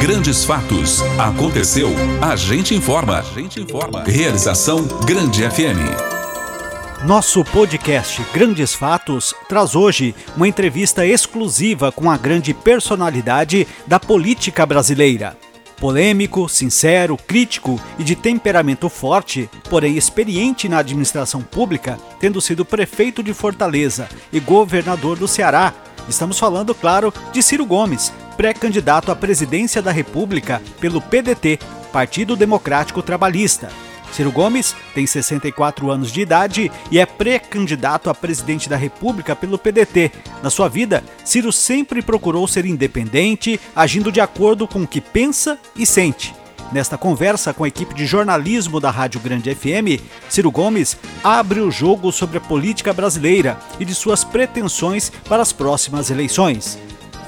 Grandes fatos. Aconteceu. A gente informa. A gente informa. Realização Grande FM. Nosso podcast Grandes Fatos traz hoje uma entrevista exclusiva com a grande personalidade da política brasileira. Polêmico, sincero, crítico e de temperamento forte, porém experiente na administração pública, tendo sido prefeito de Fortaleza e governador do Ceará, Estamos falando, claro, de Ciro Gomes, pré-candidato à presidência da República pelo PDT, Partido Democrático Trabalhista. Ciro Gomes tem 64 anos de idade e é pré-candidato a presidente da República pelo PDT. Na sua vida, Ciro sempre procurou ser independente, agindo de acordo com o que pensa e sente. Nesta conversa com a equipe de jornalismo da Rádio Grande FM, Ciro Gomes abre o jogo sobre a política brasileira e de suas pretensões para as próximas eleições.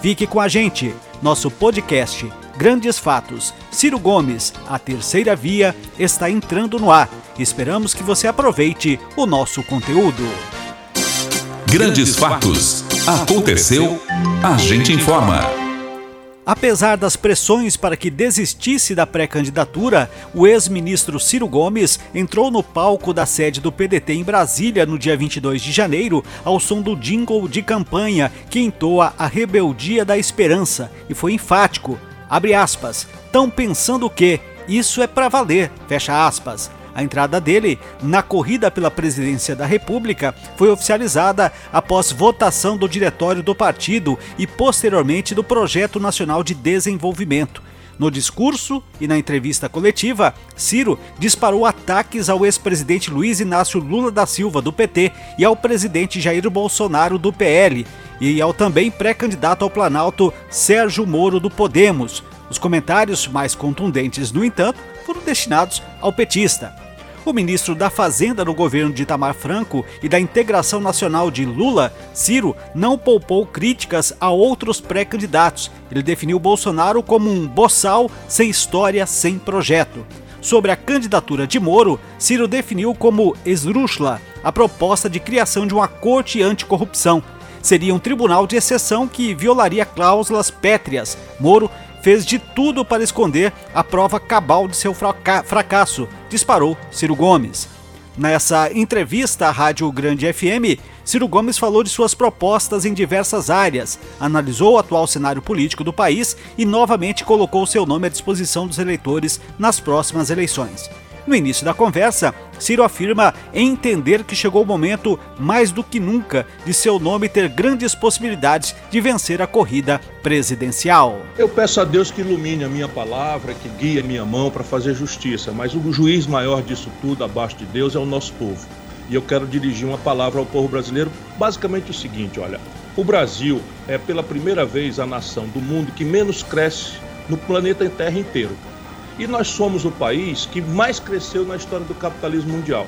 Fique com a gente, nosso podcast Grandes Fatos. Ciro Gomes, a terceira via, está entrando no ar. Esperamos que você aproveite o nosso conteúdo. Grandes Fatos. Aconteceu, a gente informa. Apesar das pressões para que desistisse da pré-candidatura, o ex-ministro Ciro Gomes entrou no palco da sede do PDT em Brasília no dia 22 de janeiro ao som do jingle de campanha que entoa a rebeldia da esperança e foi enfático. Abre aspas. Tão pensando o quê? Isso é para valer. Fecha aspas. A entrada dele na corrida pela presidência da República foi oficializada após votação do diretório do partido e posteriormente do Projeto Nacional de Desenvolvimento. No discurso e na entrevista coletiva, Ciro disparou ataques ao ex-presidente Luiz Inácio Lula da Silva, do PT, e ao presidente Jair Bolsonaro, do PL, e ao também pré-candidato ao Planalto Sérgio Moro, do Podemos. Os comentários mais contundentes, no entanto, foram destinados ao petista. O ministro da Fazenda no governo de Itamar Franco e da Integração Nacional de Lula, Ciro, não poupou críticas a outros pré-candidatos. Ele definiu Bolsonaro como um boçal sem história, sem projeto. Sobre a candidatura de Moro, Ciro definiu como esdrúxula a proposta de criação de uma corte anticorrupção. Seria um tribunal de exceção que violaria cláusulas pétreas. Moro fez de tudo para esconder a prova cabal de seu fracasso, disparou Ciro Gomes. Nessa entrevista à Rádio Grande FM, Ciro Gomes falou de suas propostas em diversas áreas, analisou o atual cenário político do país e novamente colocou seu nome à disposição dos eleitores nas próximas eleições. No início da conversa, Ciro afirma entender que chegou o momento, mais do que nunca, de seu nome ter grandes possibilidades de vencer a corrida presidencial. Eu peço a Deus que ilumine a minha palavra, que guie a minha mão para fazer justiça, mas o juiz maior disso tudo, abaixo de Deus, é o nosso povo. E eu quero dirigir uma palavra ao povo brasileiro, basicamente o seguinte: olha, o Brasil é pela primeira vez a nação do mundo que menos cresce no planeta Terra inteiro. E nós somos o país que mais cresceu na história do capitalismo mundial.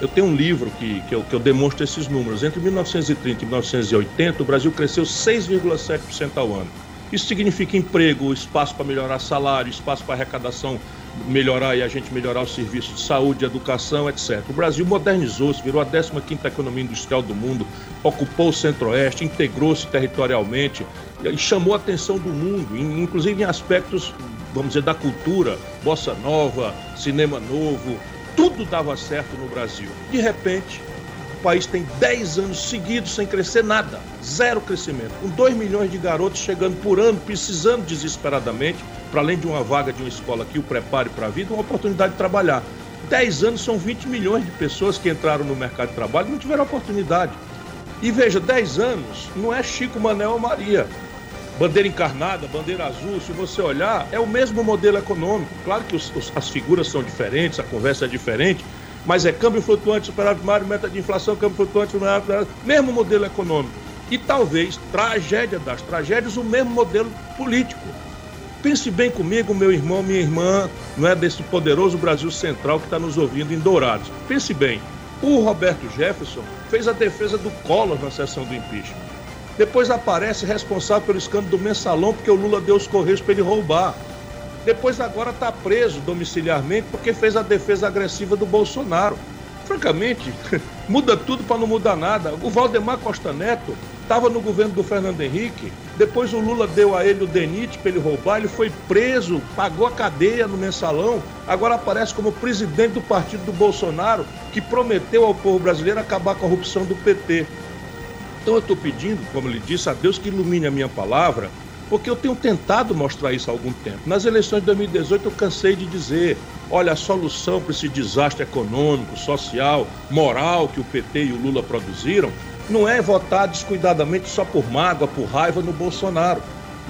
Eu tenho um livro que, que, eu, que eu demonstro esses números. Entre 1930 e 1980, o Brasil cresceu 6,7% ao ano. Isso significa emprego, espaço para melhorar salário, espaço para arrecadação melhorar e a gente melhorar os serviços de saúde, educação, etc. O Brasil modernizou-se, virou a 15ª economia industrial do mundo, ocupou o centro-oeste, integrou-se territorialmente e chamou a atenção do mundo, inclusive em aspectos vamos dizer, da cultura, bossa nova, cinema novo, tudo dava certo no Brasil. De repente, o país tem 10 anos seguidos sem crescer nada, zero crescimento, com 2 milhões de garotos chegando por ano, precisando desesperadamente, para além de uma vaga de uma escola que o prepare para a vida, uma oportunidade de trabalhar. 10 anos são 20 milhões de pessoas que entraram no mercado de trabalho e não tiveram oportunidade. E veja, 10 anos não é Chico, Manel ou Maria bandeira encarnada, bandeira azul, se você olhar, é o mesmo modelo econômico. Claro que os, os, as figuras são diferentes, a conversa é diferente, mas é câmbio flutuante, superávit primário, meta de inflação, câmbio flutuante, mesmo modelo econômico. E talvez, tragédia das tragédias, o mesmo modelo político. Pense bem comigo, meu irmão, minha irmã, não é desse poderoso Brasil Central que está nos ouvindo em Dourados. Pense bem, o Roberto Jefferson fez a defesa do Collor na sessão do impeachment. Depois aparece responsável pelo escândalo do mensalão, porque o Lula deu os correios para ele roubar. Depois agora está preso domiciliarmente porque fez a defesa agressiva do Bolsonaro. Francamente, muda tudo para não mudar nada. O Valdemar Costa Neto estava no governo do Fernando Henrique, depois o Lula deu a ele o DENIT para ele roubar, ele foi preso, pagou a cadeia no mensalão, agora aparece como presidente do partido do Bolsonaro, que prometeu ao povo brasileiro acabar a corrupção do PT. Então eu estou pedindo, como ele disse, a Deus que ilumine a minha palavra, porque eu tenho tentado mostrar isso há algum tempo. Nas eleições de 2018 eu cansei de dizer, olha, a solução para esse desastre econômico, social, moral que o PT e o Lula produziram não é votar descuidadamente só por mágoa, por raiva no Bolsonaro.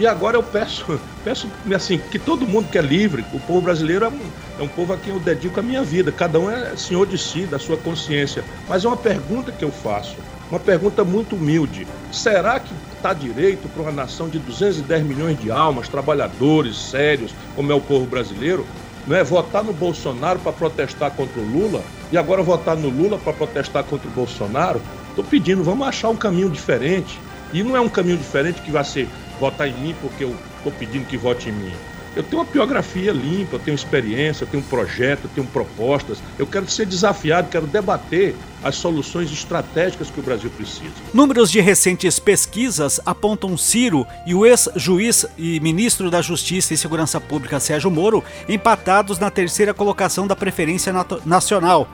E agora eu peço, peço assim, que todo mundo que é livre, o povo brasileiro é um, é um povo a quem eu dedico a minha vida, cada um é senhor de si, da sua consciência. Mas é uma pergunta que eu faço, uma pergunta muito humilde. Será que está direito para uma nação de 210 milhões de almas, trabalhadores sérios, como é o povo brasileiro, não é votar no Bolsonaro para protestar contra o Lula e agora votar no Lula para protestar contra o Bolsonaro? Estou pedindo, vamos achar um caminho diferente. E não é um caminho diferente que vai ser votar em mim porque eu estou pedindo que vote em mim. Eu tenho uma biografia limpa, eu tenho experiência, eu tenho um projeto, eu tenho propostas. Eu quero ser desafiado, quero debater as soluções estratégicas que o Brasil precisa. Números de recentes pesquisas apontam Ciro e o ex-juiz e ministro da Justiça e Segurança Pública Sérgio Moro empatados na terceira colocação da preferência nacional.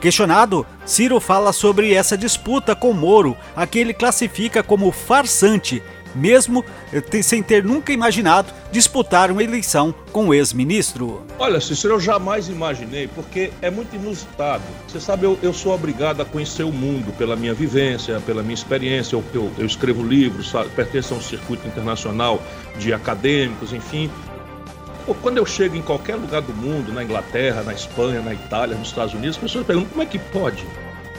Questionado, Ciro fala sobre essa disputa com Moro, a que ele classifica como farsante, mesmo sem ter nunca imaginado disputar uma eleição com o ex-ministro. Olha, Cícero, eu jamais imaginei, porque é muito inusitado. Você sabe, eu, eu sou obrigado a conhecer o mundo pela minha vivência, pela minha experiência. Eu, eu, eu escrevo livros, pertenço a um circuito internacional de acadêmicos, enfim. Quando eu chego em qualquer lugar do mundo, na Inglaterra, na Espanha, na Itália, nos Estados Unidos, as pessoas perguntam como é que pode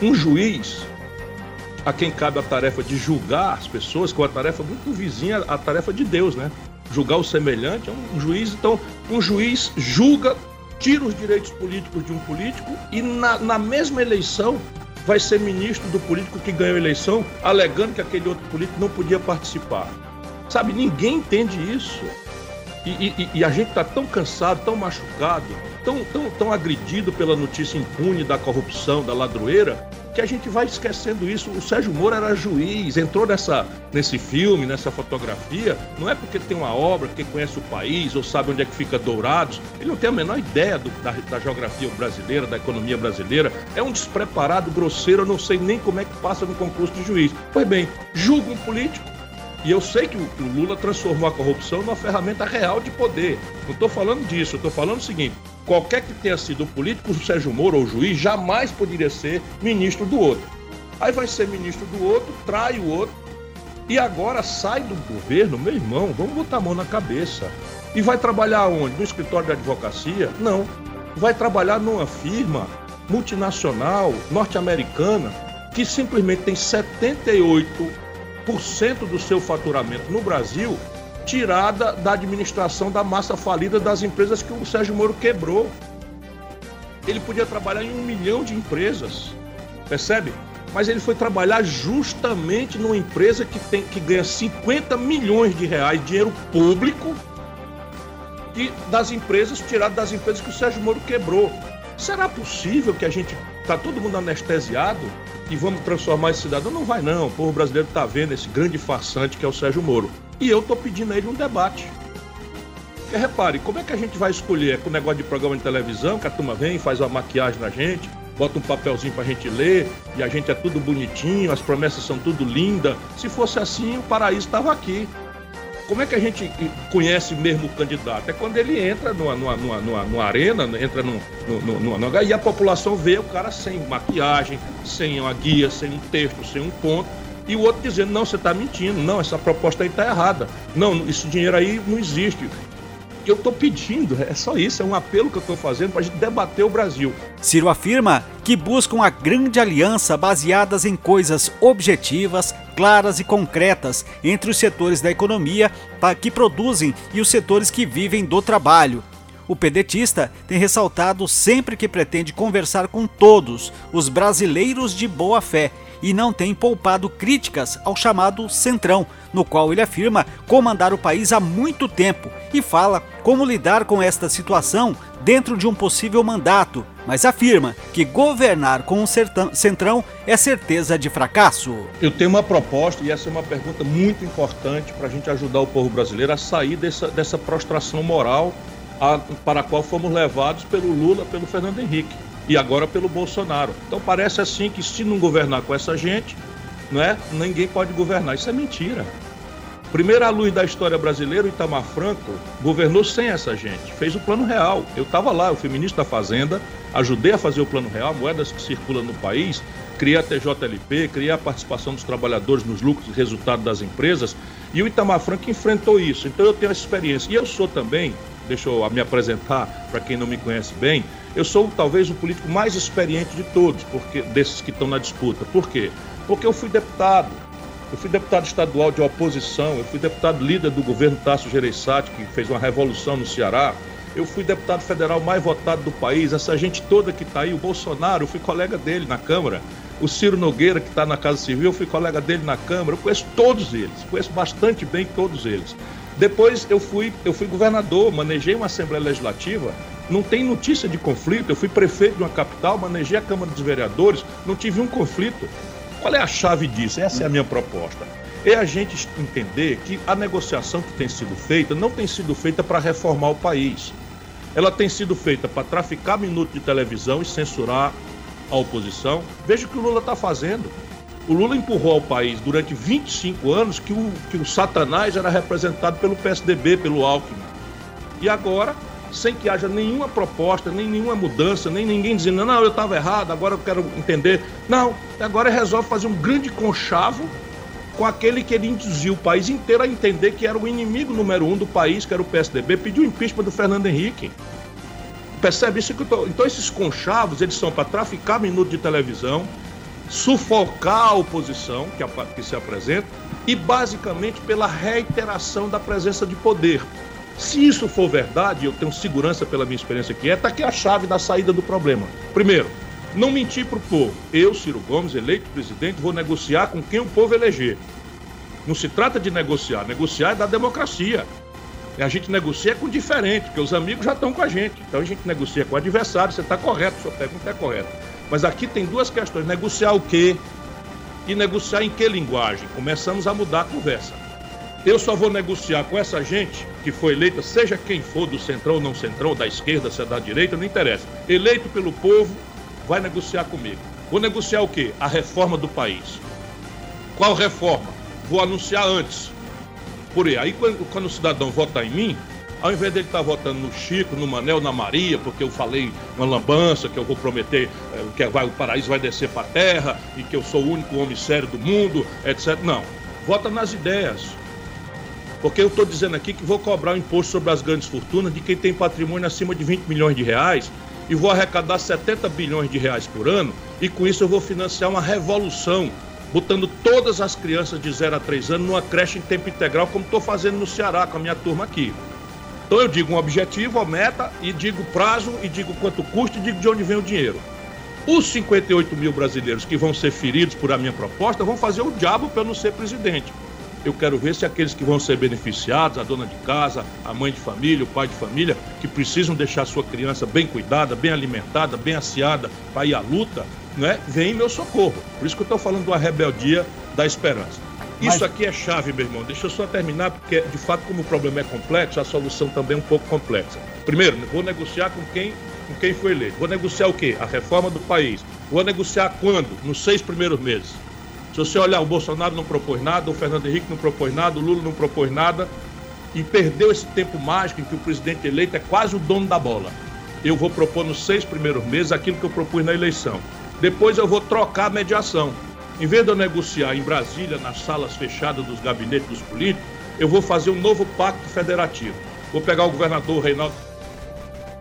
um juiz a quem cabe a tarefa de julgar as pessoas, que é uma tarefa muito vizinha à tarefa de Deus, né? Julgar o semelhante, é um juiz, então, um juiz julga, tira os direitos políticos de um político e na, na mesma eleição vai ser ministro do político que ganhou a eleição, alegando que aquele outro político não podia participar. Sabe, ninguém entende isso. E, e, e a gente está tão cansado, tão machucado, tão, tão, tão agredido pela notícia impune da corrupção, da ladroeira, que a gente vai esquecendo isso. O Sérgio Moro era juiz, entrou nessa, nesse filme, nessa fotografia, não é porque tem uma obra, porque conhece o país ou sabe onde é que fica Dourados. Ele não tem a menor ideia do, da, da, geografia brasileira, da economia brasileira. É um despreparado, grosseiro, eu não sei nem como é que passa no concurso de juiz. Pois bem, julga um político, e eu sei que o, o Lula transformou a corrupção numa ferramenta real de poder. Não estou falando disso, estou falando o seguinte: qualquer que tenha sido político, o Sérgio Moro ou o juiz, jamais poderia ser ministro do outro. Aí vai ser ministro do outro, trai o outro, e agora sai do governo, meu irmão, vamos botar a mão na cabeça. E vai trabalhar onde? No escritório de advocacia? Não. Vai trabalhar numa firma multinacional norte-americana que simplesmente tem 78 do seu faturamento no Brasil tirada da administração da massa falida das empresas que o Sérgio Moro quebrou. Ele podia trabalhar em um milhão de empresas, percebe? Mas ele foi trabalhar justamente numa empresa que, tem, que ganha 50 milhões de reais, dinheiro público, e das empresas, tirado das empresas que o Sérgio Moro quebrou. Será possível que a gente está todo mundo anestesiado e vamos transformar esse cidadão. Não vai não, o povo brasileiro está vendo esse grande farsante que é o Sérgio Moro. E eu estou pedindo a ele um debate. Porque repare, como é que a gente vai escolher? É com o negócio de programa de televisão, que a turma vem, faz uma maquiagem na gente, bota um papelzinho para a gente ler, e a gente é tudo bonitinho, as promessas são tudo lindas. Se fosse assim, o paraíso estava aqui. Como é que a gente conhece mesmo o candidato? É quando ele entra numa, numa, numa, numa arena, entra num, numa, numa, e a população vê o cara sem maquiagem, sem uma guia, sem um texto, sem um ponto, e o outro dizendo, não, você está mentindo, não, essa proposta aí está errada. Não, esse dinheiro aí não existe eu estou pedindo, é só isso, é um apelo que eu estou fazendo para a gente debater o Brasil. Ciro afirma que buscam a grande aliança baseadas em coisas objetivas, claras e concretas entre os setores da economia que produzem e os setores que vivem do trabalho. O pedetista tem ressaltado sempre que pretende conversar com todos os brasileiros de boa fé e não tem poupado críticas ao chamado Centrão, no qual ele afirma comandar o país há muito tempo e fala como lidar com esta situação dentro de um possível mandato, mas afirma que governar com o Centrão é certeza de fracasso. Eu tenho uma proposta, e essa é uma pergunta muito importante para a gente ajudar o povo brasileiro a sair dessa, dessa prostração moral a, para a qual fomos levados pelo Lula, pelo Fernando Henrique e agora pelo Bolsonaro. Então parece assim que se não governar com essa gente, não é? ninguém pode governar. Isso é mentira. Primeira luz da história brasileira, o Itamar Franco governou sem essa gente, fez o plano real. Eu estava lá, eu fui ministro da Fazenda, ajudei a fazer o plano real, moedas que circulam no país, criei a TJLP, criei a participação dos trabalhadores nos lucros e resultados das empresas, e o Itamar Franco enfrentou isso. Então eu tenho essa experiência. E eu sou também, deixa eu me apresentar para quem não me conhece bem, eu sou talvez o político mais experiente de todos, porque desses que estão na disputa. Por quê? Porque eu fui deputado, eu fui deputado estadual de oposição, eu fui deputado líder do governo Tasso Gereissati, que fez uma revolução no Ceará. Eu fui deputado federal mais votado do país. Essa gente toda que está aí, o Bolsonaro, eu fui colega dele na Câmara. O Ciro Nogueira, que está na Casa Civil, eu fui colega dele na Câmara. Eu conheço todos eles, conheço bastante bem todos eles. Depois eu fui, eu fui governador, manejei uma Assembleia Legislativa, não tem notícia de conflito. Eu fui prefeito de uma capital, manejei a Câmara dos Vereadores, não tive um conflito. Qual é a chave disso? Essa é a minha proposta. É a gente entender que a negociação que tem sido feita não tem sido feita para reformar o país. Ela tem sido feita para traficar minutos de televisão e censurar a oposição. Veja o que o Lula está fazendo. O Lula empurrou ao país durante 25 anos que o, que o Satanás era representado pelo PSDB, pelo Alckmin. E agora sem que haja nenhuma proposta, nem nenhuma mudança, nem ninguém dizendo, não, eu estava errado, agora eu quero entender. Não, agora resolve fazer um grande conchavo com aquele que ele induziu o país inteiro a entender que era o inimigo número um do país, que era o PSDB, pediu o impeachment do Fernando Henrique. Percebe isso que tô... Então esses conchavos, eles são para traficar minuto de televisão, sufocar a oposição que, a... que se apresenta e basicamente pela reiteração da presença de poder. Se isso for verdade, eu tenho segurança pela minha experiência que é, está aqui a chave da saída do problema. Primeiro, não mentir para o povo. Eu, Ciro Gomes, eleito presidente, vou negociar com quem o povo eleger. Não se trata de negociar. Negociar é da democracia. A gente negocia com diferente, porque os amigos já estão com a gente. Então a gente negocia com o adversário. Você está correto, sua pergunta é correta. Mas aqui tem duas questões: negociar o quê? E negociar em que linguagem? Começamos a mudar a conversa. Eu só vou negociar com essa gente que foi eleita, seja quem for, do centrão ou não centrão, da esquerda, se é da direita, não interessa. Eleito pelo povo, vai negociar comigo. Vou negociar o quê? A reforma do país. Qual reforma? Vou anunciar antes. Por aí, aí quando, quando o cidadão votar em mim, ao invés dele estar tá votando no Chico, no Manel, na Maria, porque eu falei uma lambança, que eu vou prometer é, que vai, o paraíso vai descer para a terra e que eu sou o único homem sério do mundo, etc. Não. Vota nas ideias. Porque eu estou dizendo aqui que vou cobrar o imposto sobre as grandes fortunas de quem tem patrimônio acima de 20 milhões de reais e vou arrecadar 70 bilhões de reais por ano e com isso eu vou financiar uma revolução, botando todas as crianças de 0 a 3 anos numa creche em tempo integral, como estou fazendo no Ceará com a minha turma aqui. Então eu digo um objetivo, uma meta, e digo prazo, e digo quanto custa, e digo de onde vem o dinheiro. Os 58 mil brasileiros que vão ser feridos por a minha proposta vão fazer o diabo para eu não ser presidente. Eu quero ver se aqueles que vão ser beneficiados, a dona de casa, a mãe de família, o pai de família, que precisam deixar sua criança bem cuidada, bem alimentada, bem aciada para ir à luta, né, vem em meu socorro. Por isso que eu estou falando de uma rebeldia da esperança. Mas... Isso aqui é chave, meu irmão. Deixa eu só terminar, porque de fato, como o problema é complexo, a solução também é um pouco complexa. Primeiro, vou negociar com quem, com quem foi eleito. Vou negociar o quê? A reforma do país. Vou negociar quando? Nos seis primeiros meses. Se você olhar, o Bolsonaro não propôs nada, o Fernando Henrique não propôs nada, o Lula não propôs nada e perdeu esse tempo mágico em que o presidente eleito é quase o dono da bola. Eu vou propor nos seis primeiros meses aquilo que eu propus na eleição. Depois eu vou trocar a mediação. Em vez de eu negociar em Brasília, nas salas fechadas dos gabinetes dos políticos, eu vou fazer um novo pacto federativo. Vou pegar o governador Reinaldo,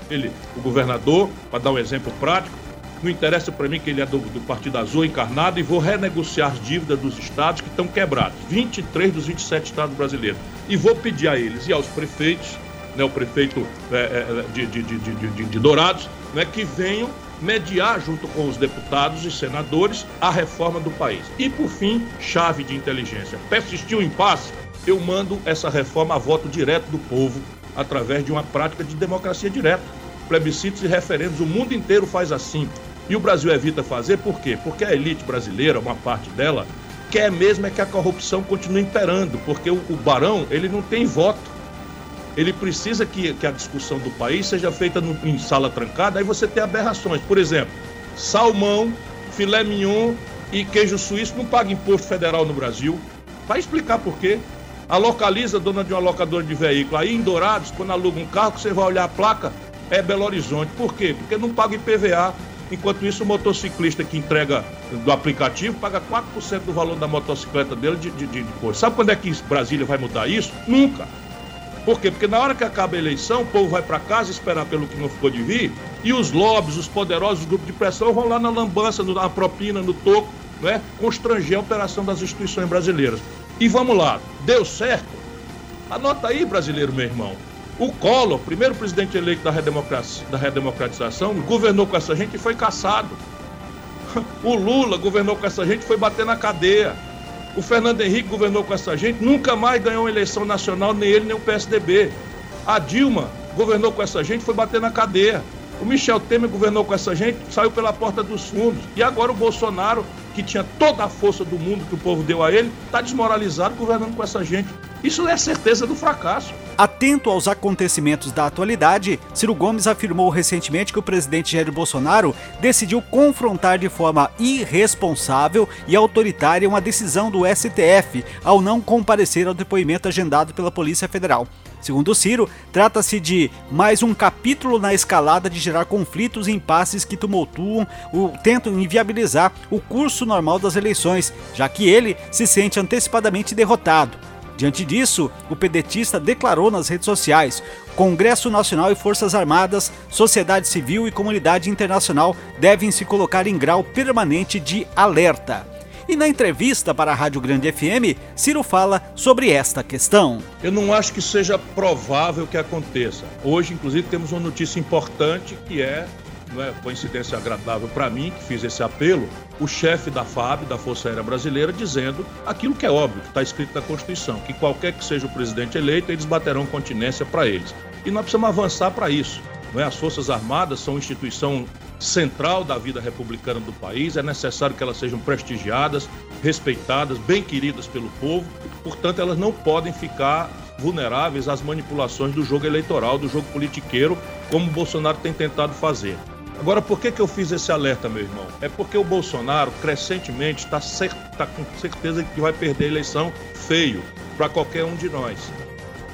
ele, o governador, para dar um exemplo prático, não interessa para mim que ele é do, do, Partido Azul encarnado e vou renegociar as dívidas dos estados que estão quebrados, 23 dos 27 estados brasileiros. E vou pedir a eles e aos prefeitos, né, o prefeito é, é, de, de, de, de, Dourados, né, que venham mediar junto com os deputados e senadores a reforma do país. E por fim, chave de inteligência. Persistiu o impasse? Eu mando essa reforma a voto direto do povo através de uma prática de democracia direta. Plebiscitos e referendos, o mundo inteiro faz assim. E o Brasil evita fazer por quê? Porque a elite brasileira, uma parte dela, quer mesmo é que a corrupção continue imperando, porque o, o barão, ele não tem voto. Ele precisa que, que a discussão do país seja feita no, em sala trancada, aí você tem aberrações. Por exemplo, salmão, filé mignon e queijo suíço não pagam imposto federal no Brasil. Vai explicar por quê. A localiza, dona de uma locadora de veículo, aí em Dourados, quando aluga um carro, você vai olhar a placa, é Belo Horizonte. Por quê? Porque não paga IPVA. Enquanto isso, o motociclista que entrega do aplicativo paga 4% do valor da motocicleta dele de, de, de coisa. Sabe quando é que Brasília vai mudar isso? Nunca. Por quê? Porque na hora que acaba a eleição, o povo vai para casa esperar pelo que não ficou de vir, e os lobbies, os poderosos grupos de pressão vão lá na lambança, na propina, no toco, né? constranger a operação das instituições brasileiras. E vamos lá, deu certo? Anota aí, brasileiro, meu irmão. O Collor, primeiro presidente eleito da, da redemocratização, governou com essa gente e foi caçado. O Lula governou com essa gente e foi bater na cadeia. O Fernando Henrique governou com essa gente, nunca mais ganhou uma eleição nacional, nem ele nem o PSDB. A Dilma governou com essa gente, foi bater na cadeia. O Michel Temer governou com essa gente, saiu pela porta dos fundos. E agora o Bolsonaro, que tinha toda a força do mundo que o povo deu a ele, está desmoralizado governando com essa gente. Isso é certeza do fracasso. Atento aos acontecimentos da atualidade, Ciro Gomes afirmou recentemente que o presidente Jair Bolsonaro decidiu confrontar de forma irresponsável e autoritária uma decisão do STF ao não comparecer ao depoimento agendado pela Polícia Federal. Segundo Ciro, trata-se de mais um capítulo na escalada de gerar conflitos e impasses que tumultuam o tentam inviabilizar o curso normal das eleições, já que ele se sente antecipadamente derrotado. Diante disso, o pedetista declarou nas redes sociais: Congresso Nacional e Forças Armadas, sociedade civil e comunidade internacional devem se colocar em grau permanente de alerta. E na entrevista para a Rádio Grande FM, Ciro fala sobre esta questão. Eu não acho que seja provável que aconteça. Hoje, inclusive, temos uma notícia importante que é não é coincidência agradável para mim, que fiz esse apelo, o chefe da FAB, da Força Aérea Brasileira, dizendo aquilo que é óbvio, que está escrito na Constituição, que qualquer que seja o presidente eleito, eles baterão continência para eles. E nós precisamos avançar para isso. Não é? As Forças Armadas são instituição central da vida republicana do país, é necessário que elas sejam prestigiadas, respeitadas, bem queridas pelo povo, portanto, elas não podem ficar vulneráveis às manipulações do jogo eleitoral, do jogo politiqueiro, como o Bolsonaro tem tentado fazer. Agora, por que, que eu fiz esse alerta, meu irmão? É porque o Bolsonaro, crescentemente, está tá com certeza que vai perder a eleição feio para qualquer um de nós.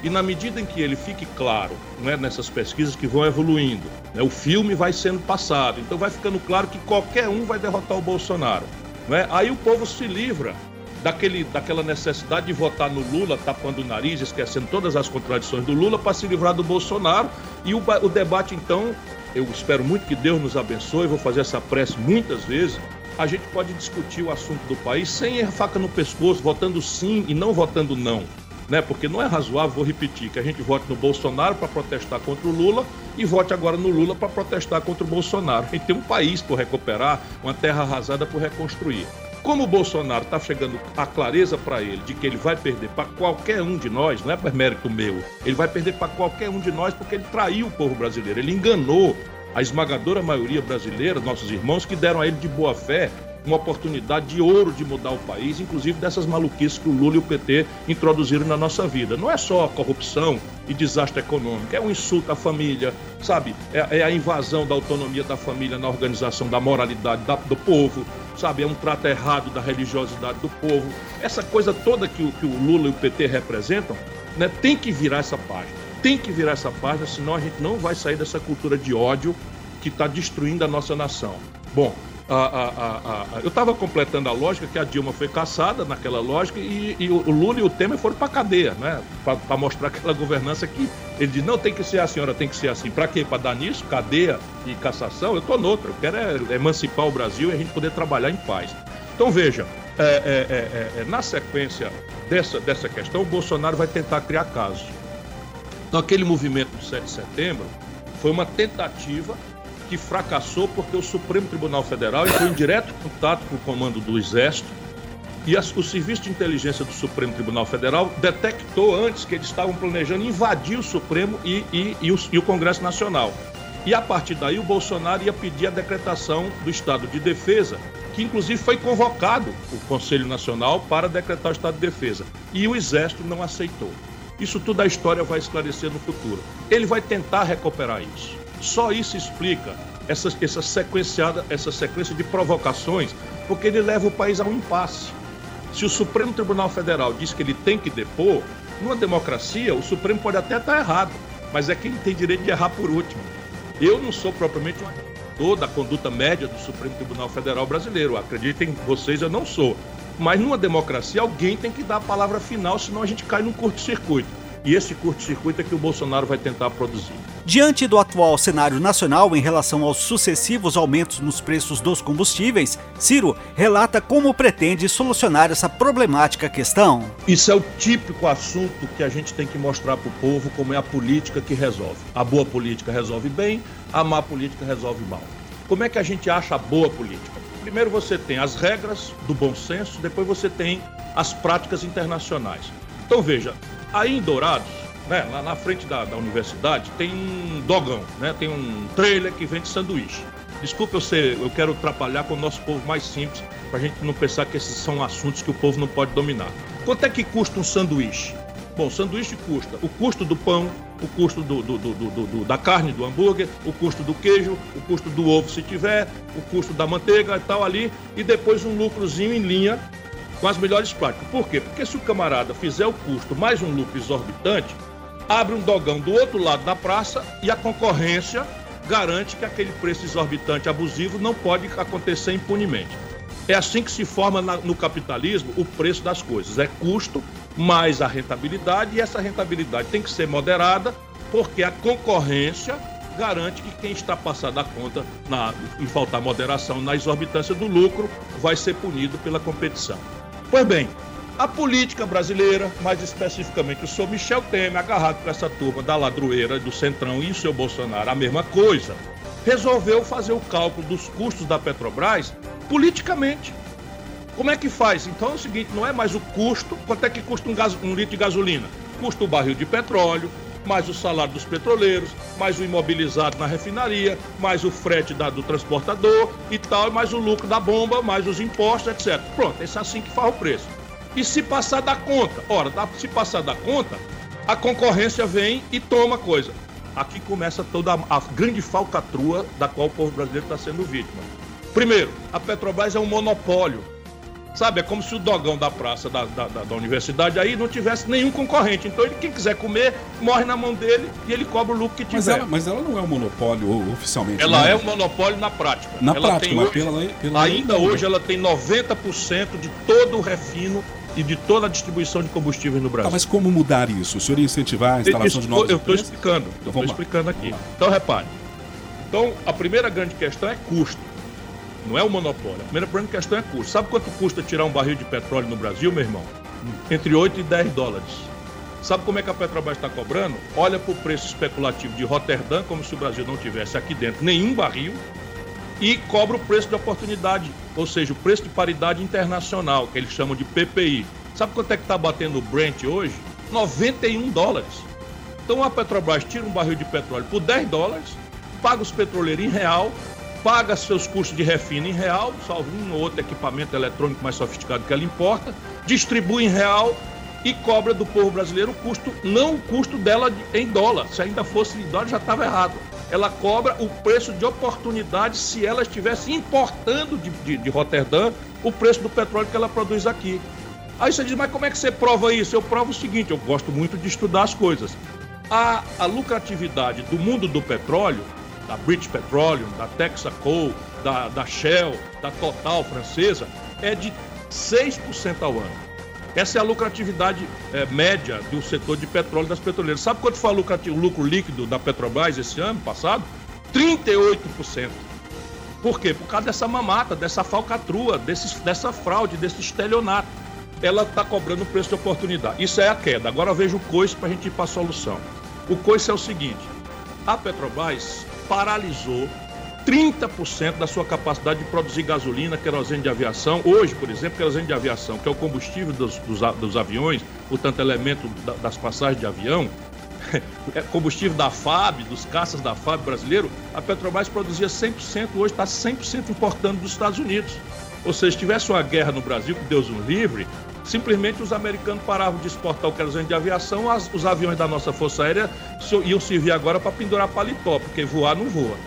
E na medida em que ele fique claro né, nessas pesquisas que vão evoluindo, né, o filme vai sendo passado, então vai ficando claro que qualquer um vai derrotar o Bolsonaro. Né? Aí o povo se livra daquele, daquela necessidade de votar no Lula, tapando o nariz, esquecendo todas as contradições do Lula, para se livrar do Bolsonaro. E o, o debate, então, eu espero muito que Deus nos abençoe, vou fazer essa prece muitas vezes. A gente pode discutir o assunto do país sem faca no pescoço, votando sim e não votando não. Né? Porque não é razoável, vou repetir, que a gente vote no Bolsonaro para protestar contra o Lula e vote agora no Lula para protestar contra o Bolsonaro. A gente tem um país por recuperar, uma terra arrasada por reconstruir. Como o Bolsonaro está chegando a clareza para ele de que ele vai perder para qualquer um de nós, não é por mérito meu, ele vai perder para qualquer um de nós porque ele traiu o povo brasileiro, ele enganou a esmagadora maioria brasileira, nossos irmãos, que deram a ele de boa fé uma oportunidade de ouro de mudar o país, inclusive dessas maluquices que o Lula e o PT introduziram na nossa vida. Não é só corrupção e desastre econômico, é um insulto à família, sabe? É, é a invasão da autonomia da família na organização da moralidade da, do povo, sabe? É um trato errado da religiosidade do povo. Essa coisa toda que, que o Lula e o PT representam, né, tem que virar essa página. Tem que virar essa página, senão a gente não vai sair dessa cultura de ódio que está destruindo a nossa nação. Bom, a, a, a, eu estava completando a lógica que a Dilma foi caçada naquela lógica e, e o Lula e o Temer foram para cadeia, né? Para mostrar aquela governança que ele diz: não, tem que ser a senhora, tem que ser assim. Para quê? Para dar nisso? Cadeia e cassação? Eu estou noutra. Eu quero é emancipar o Brasil e a gente poder trabalhar em paz. Então veja, é, é, é, é, na sequência dessa, dessa questão, o Bolsonaro vai tentar criar casos. Então aquele movimento do 7 de setembro foi uma tentativa que fracassou porque o Supremo Tribunal Federal entrou em direto contato com o comando do Exército e as, o Serviço de Inteligência do Supremo Tribunal Federal detectou antes que eles estavam planejando invadir o Supremo e, e, e, o, e o Congresso Nacional. E a partir daí o Bolsonaro ia pedir a decretação do estado de defesa, que inclusive foi convocado o Conselho Nacional para decretar o estado de defesa. E o Exército não aceitou. Isso tudo a história vai esclarecer no futuro. Ele vai tentar recuperar isso. Só isso explica essa, essa, sequenciada, essa sequência de provocações, porque ele leva o país a um impasse. Se o Supremo Tribunal Federal diz que ele tem que depor, numa democracia, o Supremo pode até estar errado, mas é quem tem direito de errar por último. Eu não sou propriamente um advogado da conduta média do Supremo Tribunal Federal brasileiro. Acreditem vocês, eu não sou. Mas numa democracia, alguém tem que dar a palavra final, senão a gente cai num curto-circuito. E esse curto-circuito é que o Bolsonaro vai tentar produzir. Diante do atual cenário nacional em relação aos sucessivos aumentos nos preços dos combustíveis, Ciro relata como pretende solucionar essa problemática questão. Isso é o típico assunto que a gente tem que mostrar para o povo como é a política que resolve. A boa política resolve bem, a má política resolve mal. Como é que a gente acha a boa política? Primeiro você tem as regras do bom senso, depois você tem as práticas internacionais. Então veja, aí em Dourados, né, lá na frente da, da universidade, tem um dogão, né, tem um trailer que vende sanduíche. Desculpa eu ser, eu quero atrapalhar com o nosso povo mais simples, para a gente não pensar que esses são assuntos que o povo não pode dominar. Quanto é que custa um sanduíche? Bom, sanduíche custa o custo do pão, o custo do, do, do, da carne, do hambúrguer, o custo do queijo, o custo do ovo se tiver, o custo da manteiga e tal ali, e depois um lucrozinho em linha com as melhores práticas. Por quê? Porque se o camarada fizer o custo mais um lucro exorbitante, abre um dogão do outro lado da praça e a concorrência garante que aquele preço exorbitante abusivo não pode acontecer impunemente. É assim que se forma no capitalismo o preço das coisas. É custo mais a rentabilidade, e essa rentabilidade tem que ser moderada, porque a concorrência garante que quem está passando a conta na, em faltar moderação na exorbitância do lucro vai ser punido pela competição. Pois bem, a política brasileira, mais especificamente o senhor Michel Temer, agarrado com essa turma da ladroeira, do Centrão e o seu Bolsonaro, a mesma coisa, resolveu fazer o cálculo dos custos da Petrobras politicamente. Como é que faz? Então é o seguinte, não é mais o custo, quanto é que custa um, gás, um litro de gasolina? Custa o barril de petróleo, mais o salário dos petroleiros, mais o imobilizado na refinaria, mais o frete da, do transportador e tal, mais o lucro da bomba, mais os impostos, etc. Pronto, é assim que faz o preço. E se passar da conta? Ora, se passar da conta, a concorrência vem e toma coisa. Aqui começa toda a, grande falcatrua da qual o povo brasileiro está sendo vítima. Primeiro, a Petrobras é um monopólio. Sabe, é como se o dogão da praça da, da, da, universidade aí não tivesse nenhum concorrente. Então, ele, quem quiser comer, morre na mão dele e ele cobra o lucro que tiver. Mas ela, mas ela não é um monopólio oficialmente. Ela né? é um monopólio na prática. Na ela prática, mas hoje, pela, pela Ainda hoje ela tem 90% de todo o refino e de toda a distribuição de combustíveis no Brasil. Tá, mas como mudar isso? O senhor ia incentivar a instalação de novas Eu estou explicando. Então, estou explicando aqui. Então, repare. Então, a primeira grande questão é custo. Não é o monopólio. A primeira grande questão é custo. Sabe quanto custa tirar um barril de petróleo no Brasil, meu irmão? Entre 8 e 10 dólares. Sabe como é que a Petrobras está cobrando? Olha para o preço especulativo de Roterdã, como se o Brasil não tivesse aqui dentro nenhum barril, e cobra o preço de oportunidade, ou seja, o preço de paridade internacional, que eles chamam de PPI. Sabe quanto é que está batendo o Brent hoje? 91 dólares. Então a Petrobras tira um barril de petróleo por 10 dólares, paga os petroleiros em real, paga seus custos de refino em real, salvo um ou outro equipamento eletrônico mais sofisticado que ela importa, distribui em real e cobra do povo brasileiro o custo, não o custo dela em dólar. Se ainda fosse em dólar, já estava errado ela cobra o preço de oportunidade se ela estivesse importando de, de, de Roterdã o preço do petróleo que ela produz aqui. Aí você diz, mas como é que você prova isso? Eu provo o seguinte, eu gosto muito de estudar as coisas. A, a lucratividade do mundo do petróleo, da British Petroleum, da Texaco, da, da Shell, da Total francesa, é de 6% ao ano. Essa é a lucratividade é, média do setor de petróleo das petroleiras. Sabe quanto foi o lucro líquido da Petrobras esse ano passado? 38%. Por quê? Por causa dessa mamata, dessa falcatrua, desse, dessa fraude, desse estelionato. Ela está cobrando o preço de oportunidade. Isso é a queda. Agora veja o coice para a gente ir para a solução. O coice é o seguinte: a Petrobras paralisou 30% da sua capacidade de produzir gasolina, querosene de aviação. Hoje, por exemplo, querosene de aviação, que é o combustível dos, dos, dos aviões, portanto, elemento da, das passagens de avião, é combustível da FAB, dos caças da FAB brasileiro, a Petrobras produzia 100%, hoje está 100% importando dos Estados Unidos. Ou seja, se tivesse uma guerra no Brasil, que Deus nos livre, simplesmente os americanos paravam de exportar o querosene de aviação, as, os aviões da nossa Força Aérea iam servir agora para pendurar paletó, porque voar não voa.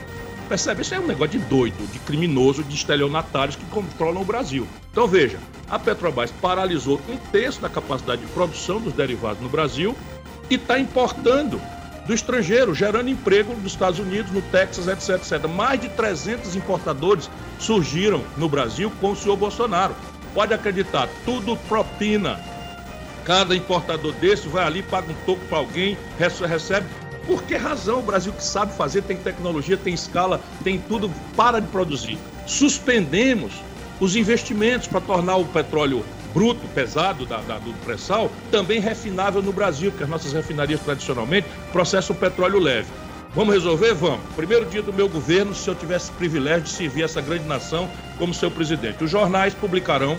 Percebe? Isso é um negócio de doido, de criminoso, de estelionatários que controlam o Brasil. Então veja, a Petrobras paralisou um terço da capacidade de produção dos derivados no Brasil e está importando do estrangeiro, gerando emprego nos Estados Unidos, no Texas, etc, etc. Mais de 300 importadores surgiram no Brasil com o senhor Bolsonaro. Pode acreditar, tudo propina. Cada importador desse vai ali, paga um toco para alguém, recebe por que razão o Brasil que sabe fazer, tem tecnologia, tem escala, tem tudo, para de produzir? Suspendemos os investimentos para tornar o petróleo bruto, pesado da, da, do pré-sal, também refinável no Brasil, porque as nossas refinarias tradicionalmente processam petróleo leve. Vamos resolver? Vamos. Primeiro dia do meu governo, se eu tivesse privilégio de servir essa grande nação como seu presidente. Os jornais publicarão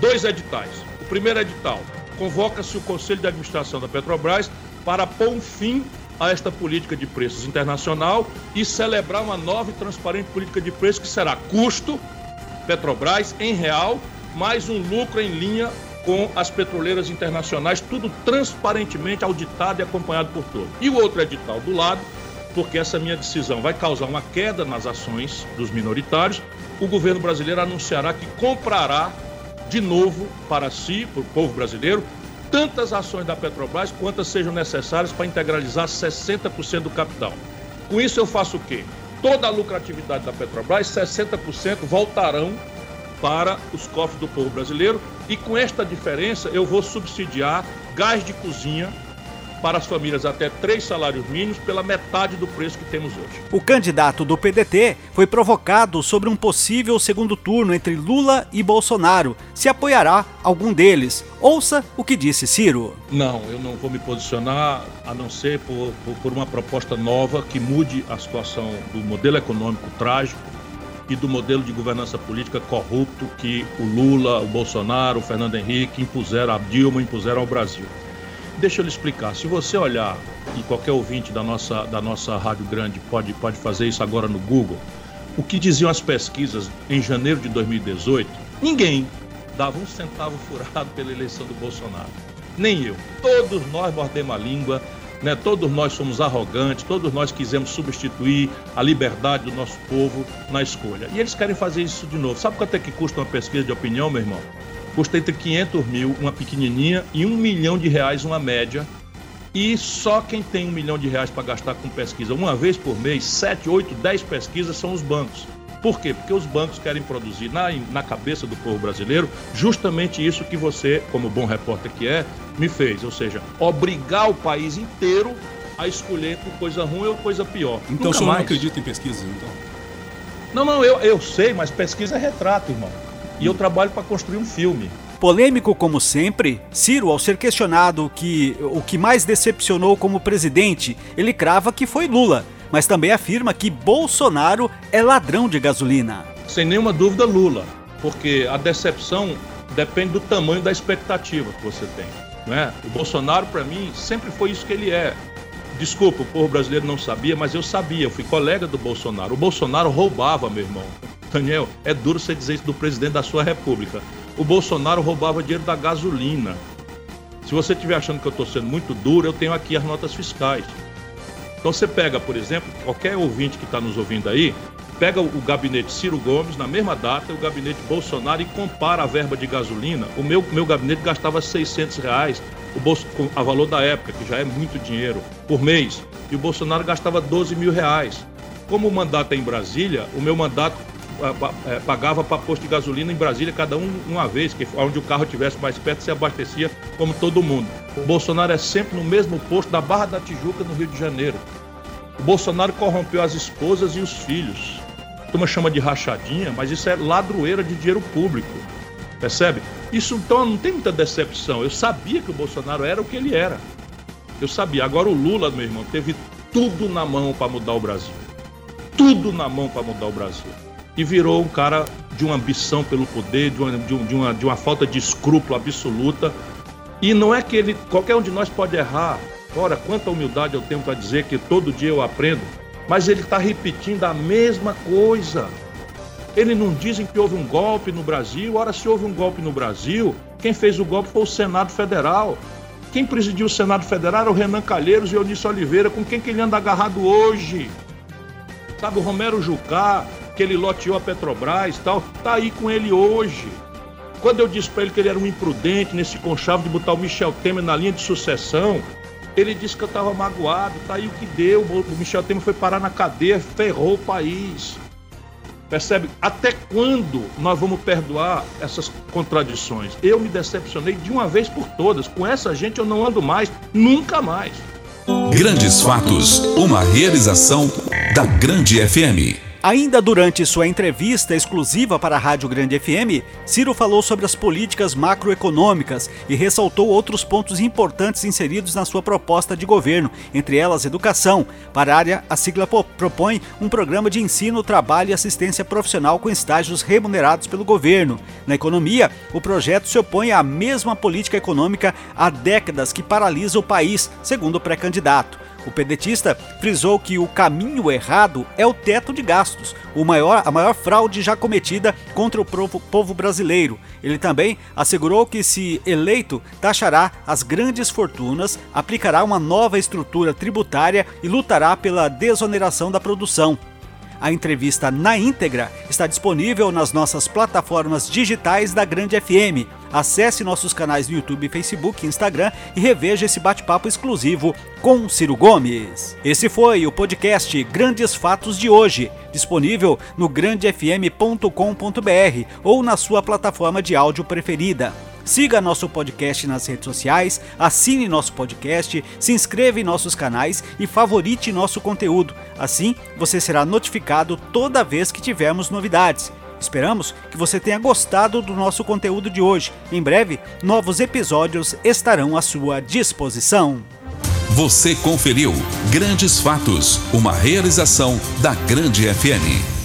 dois editais. O primeiro edital convoca-se o Conselho de Administração da Petrobras para pôr um fim a esta política de preços internacional e celebrar uma nova e transparente política de preços que será custo Petrobras em real, mais um lucro em linha com as petroleiras internacionais, tudo transparentemente auditado e acompanhado por todos. E o outro edital do lado, porque essa minha decisão vai causar uma queda nas ações dos minoritários, o governo brasileiro anunciará que comprará de novo para si, para o povo brasileiro, tantas ações da Petrobras quantas sejam necessárias para integralizar 60% do capital. Com isso eu faço o quê? Toda a lucratividade da Petrobras, 60% voltarão para os cofres do povo brasileiro e com esta diferença eu vou subsidiar gás de cozinha para as famílias até três salários mínimos pela metade do preço que temos hoje. O candidato do PDT foi provocado sobre um possível segundo turno entre Lula e Bolsonaro. Se apoiará algum deles. Ouça o que disse Ciro. Não, eu não vou me posicionar a não ser por, por, por uma proposta nova que mude a situação do modelo econômico trágico e do modelo de governança política corrupto que o Lula, o Bolsonaro, o Fernando Henrique impuseram, a Dilma impuseram ao Brasil. Deixa eu lhe explicar. Se você olhar, e qualquer ouvinte da nossa, da nossa Rádio Grande pode, pode fazer isso agora no Google, o que diziam as pesquisas em janeiro de 2018, ninguém dava um centavo furado pela eleição do Bolsonaro. Nem eu. Todos nós mordemos a língua, né? todos nós somos arrogantes, todos nós quisemos substituir a liberdade do nosso povo na escolha. E eles querem fazer isso de novo. Sabe quanto é que custa uma pesquisa de opinião, meu irmão? Custa entre 500 mil uma pequenininha e um milhão de reais uma média. E só quem tem um milhão de reais para gastar com pesquisa uma vez por mês, 7, 8, 10 pesquisas são os bancos. Por quê? Porque os bancos querem produzir na, na cabeça do povo brasileiro justamente isso que você, como bom repórter que é, me fez. Ou seja, obrigar o país inteiro a escolher por coisa ruim ou coisa pior. Então Nunca o senhor mais. não acredita em pesquisas, então? Não, não, eu, eu sei, mas pesquisa é retrato, irmão e eu trabalho para construir um filme. Polêmico como sempre, Ciro, ao ser questionado que o que mais decepcionou como presidente, ele crava que foi Lula, mas também afirma que Bolsonaro é ladrão de gasolina. Sem nenhuma dúvida, Lula, porque a decepção depende do tamanho da expectativa que você tem. Né? O Bolsonaro, para mim, sempre foi isso que ele é. Desculpa, o povo brasileiro não sabia, mas eu sabia, eu fui colega do Bolsonaro. O Bolsonaro roubava, meu irmão. Daniel, é duro você dizer isso do presidente da sua república. O Bolsonaro roubava dinheiro da gasolina. Se você estiver achando que eu estou sendo muito duro, eu tenho aqui as notas fiscais. Então você pega, por exemplo, qualquer ouvinte que está nos ouvindo aí, pega o gabinete Ciro Gomes na mesma data, o gabinete Bolsonaro e compara a verba de gasolina. O meu, meu gabinete gastava 600 reais, o bolso, a valor da época, que já é muito dinheiro, por mês. E o Bolsonaro gastava 12 mil reais. Como o mandato é em Brasília, o meu mandato pagava para posto de gasolina em Brasília, cada um uma vez, que onde o carro tivesse mais perto se abastecia como todo mundo. O Bolsonaro é sempre no mesmo posto da Barra da Tijuca, no Rio de Janeiro. O Bolsonaro corrompeu as esposas e os filhos. A turma chama de rachadinha, mas isso é ladroeira de dinheiro público. Percebe? Isso então não tem muita decepção. Eu sabia que o Bolsonaro era o que ele era. Eu sabia. Agora o Lula, meu irmão, teve tudo na mão para mudar o Brasil tudo na mão para mudar o Brasil. E virou um cara de uma ambição pelo poder, de uma, de, uma, de uma falta de escrúpulo absoluta. E não é que ele, qualquer um de nós pode errar. Ora, quanta humildade eu tenho para dizer que todo dia eu aprendo, mas ele está repetindo a mesma coisa. Eles não dizem que houve um golpe no Brasil. Ora, se houve um golpe no Brasil, quem fez o golpe foi o Senado Federal. Quem presidiu o Senado Federal era o Renan Calheiros e Eunício Oliveira, com quem que ele anda agarrado hoje. Sabe, o Romero Jucá, que ele loteou a Petrobras tal, tá aí com ele hoje. Quando eu disse para ele que ele era um imprudente nesse conchavo de botar o Michel Temer na linha de sucessão, ele disse que eu estava magoado, tá aí o que deu. O Michel Temer foi parar na cadeia, ferrou o país. Percebe? Até quando nós vamos perdoar essas contradições? Eu me decepcionei de uma vez por todas. Com essa gente eu não ando mais, nunca mais. Grandes Fatos, uma realização da Grande FM. Ainda durante sua entrevista exclusiva para a Rádio Grande FM, Ciro falou sobre as políticas macroeconômicas e ressaltou outros pontos importantes inseridos na sua proposta de governo, entre elas educação. Para a área, a sigla propõe um programa de ensino, trabalho e assistência profissional com estágios remunerados pelo governo. Na economia, o projeto se opõe à mesma política econômica há décadas que paralisa o país, segundo o pré-candidato. O pedetista frisou que o caminho errado é o teto de gastos, o maior, a maior fraude já cometida contra o povo, povo brasileiro. Ele também assegurou que, se eleito, taxará as grandes fortunas, aplicará uma nova estrutura tributária e lutará pela desoneração da produção. A entrevista na íntegra está disponível nas nossas plataformas digitais da Grande FM. Acesse nossos canais no YouTube, Facebook e Instagram e reveja esse bate-papo exclusivo com Ciro Gomes. Esse foi o podcast Grandes Fatos de hoje, disponível no grandefm.com.br ou na sua plataforma de áudio preferida. Siga nosso podcast nas redes sociais, assine nosso podcast, se inscreva em nossos canais e favorite nosso conteúdo. Assim, você será notificado toda vez que tivermos novidades. Esperamos que você tenha gostado do nosso conteúdo de hoje. Em breve, novos episódios estarão à sua disposição. Você conferiu Grandes Fatos, uma realização da Grande FM.